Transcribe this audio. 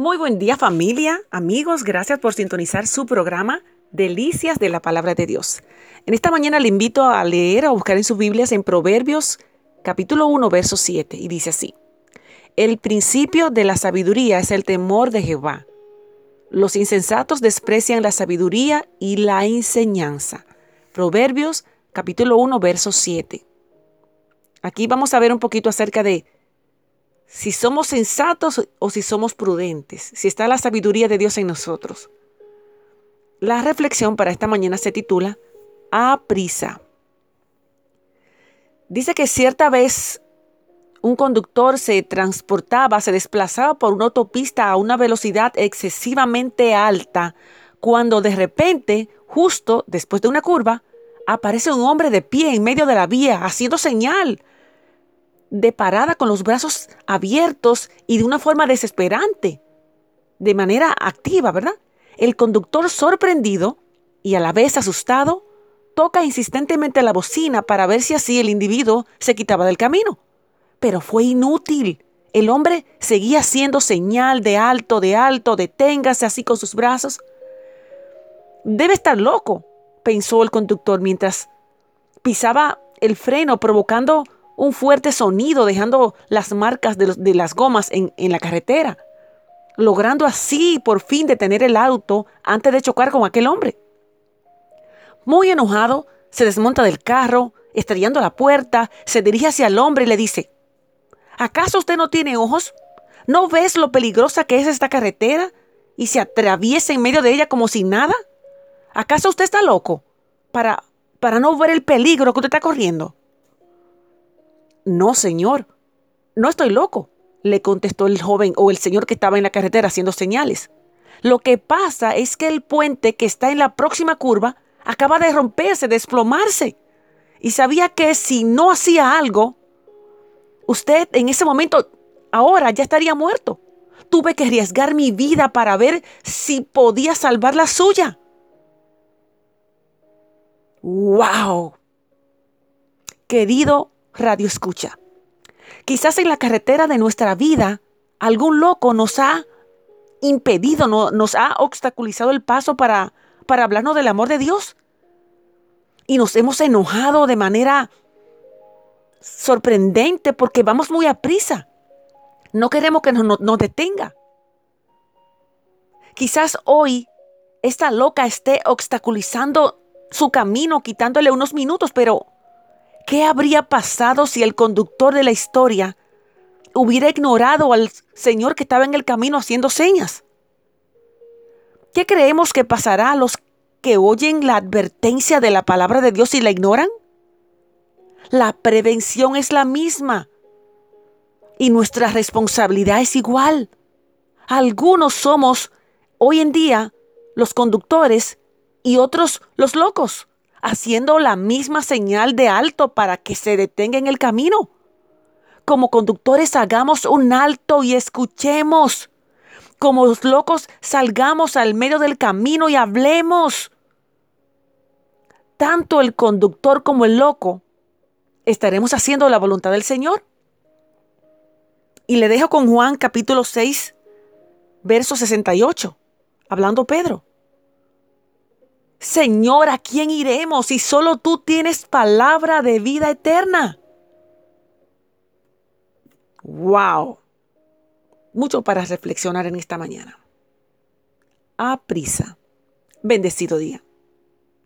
Muy buen día familia, amigos, gracias por sintonizar su programa Delicias de la Palabra de Dios. En esta mañana le invito a leer, a buscar en sus Biblias en Proverbios capítulo 1, verso 7, y dice así, El principio de la sabiduría es el temor de Jehová. Los insensatos desprecian la sabiduría y la enseñanza. Proverbios capítulo 1, verso 7. Aquí vamos a ver un poquito acerca de si somos sensatos o si somos prudentes, si está la sabiduría de Dios en nosotros. La reflexión para esta mañana se titula A prisa. Dice que cierta vez un conductor se transportaba, se desplazaba por una autopista a una velocidad excesivamente alta, cuando de repente, justo después de una curva, aparece un hombre de pie en medio de la vía, haciendo señal de parada con los brazos abiertos y de una forma desesperante, de manera activa, ¿verdad? El conductor sorprendido y a la vez asustado toca insistentemente la bocina para ver si así el individuo se quitaba del camino. Pero fue inútil. El hombre seguía haciendo señal de alto, de alto, deténgase así con sus brazos. Debe estar loco, pensó el conductor mientras pisaba el freno provocando un fuerte sonido dejando las marcas de, las gomas en, en la carretera, logrando así por fin detener el auto antes de chocar con aquel hombre. Muy enojado, se desmonta del carro, estrellando la puerta, se dirige hacia el hombre y le dice, ¿acaso usted no tiene ojos? ¿No ves lo peligrosa que es esta carretera y se atraviesa en medio de ella como si nada? ¿Acaso usted está loco para, para no ver el peligro que usted está corriendo? No, señor, no estoy loco, le contestó el joven o el señor que estaba en la carretera haciendo señales. Lo que pasa es que el puente que está en la próxima curva acaba de romperse, desplomarse. Y sabía que si no hacía algo, usted en ese momento, ahora ya estaría muerto. Tuve que arriesgar mi vida para ver si podía salvar la suya. ¡Wow! Querido radio escucha. Quizás en la carretera de nuestra vida algún loco nos ha impedido, nos ha obstaculizado el paso para, para hablarnos del amor de Dios. Y nos hemos enojado de manera sorprendente porque vamos muy a prisa. No queremos que nos, nos detenga. Quizás hoy esta loca esté obstaculizando su camino, quitándole unos minutos, pero ¿Qué habría pasado si el conductor de la historia hubiera ignorado al Señor que estaba en el camino haciendo señas? ¿Qué creemos que pasará a los que oyen la advertencia de la palabra de Dios y la ignoran? La prevención es la misma y nuestra responsabilidad es igual. Algunos somos hoy en día los conductores y otros los locos haciendo la misma señal de alto para que se detenga en el camino. Como conductores hagamos un alto y escuchemos. Como los locos salgamos al medio del camino y hablemos. Tanto el conductor como el loco estaremos haciendo la voluntad del Señor. Y le dejo con Juan capítulo 6, verso 68, hablando Pedro. Señor, ¿a quién iremos si solo tú tienes palabra de vida eterna? ¡Wow! Mucho para reflexionar en esta mañana. A prisa. Bendecido día.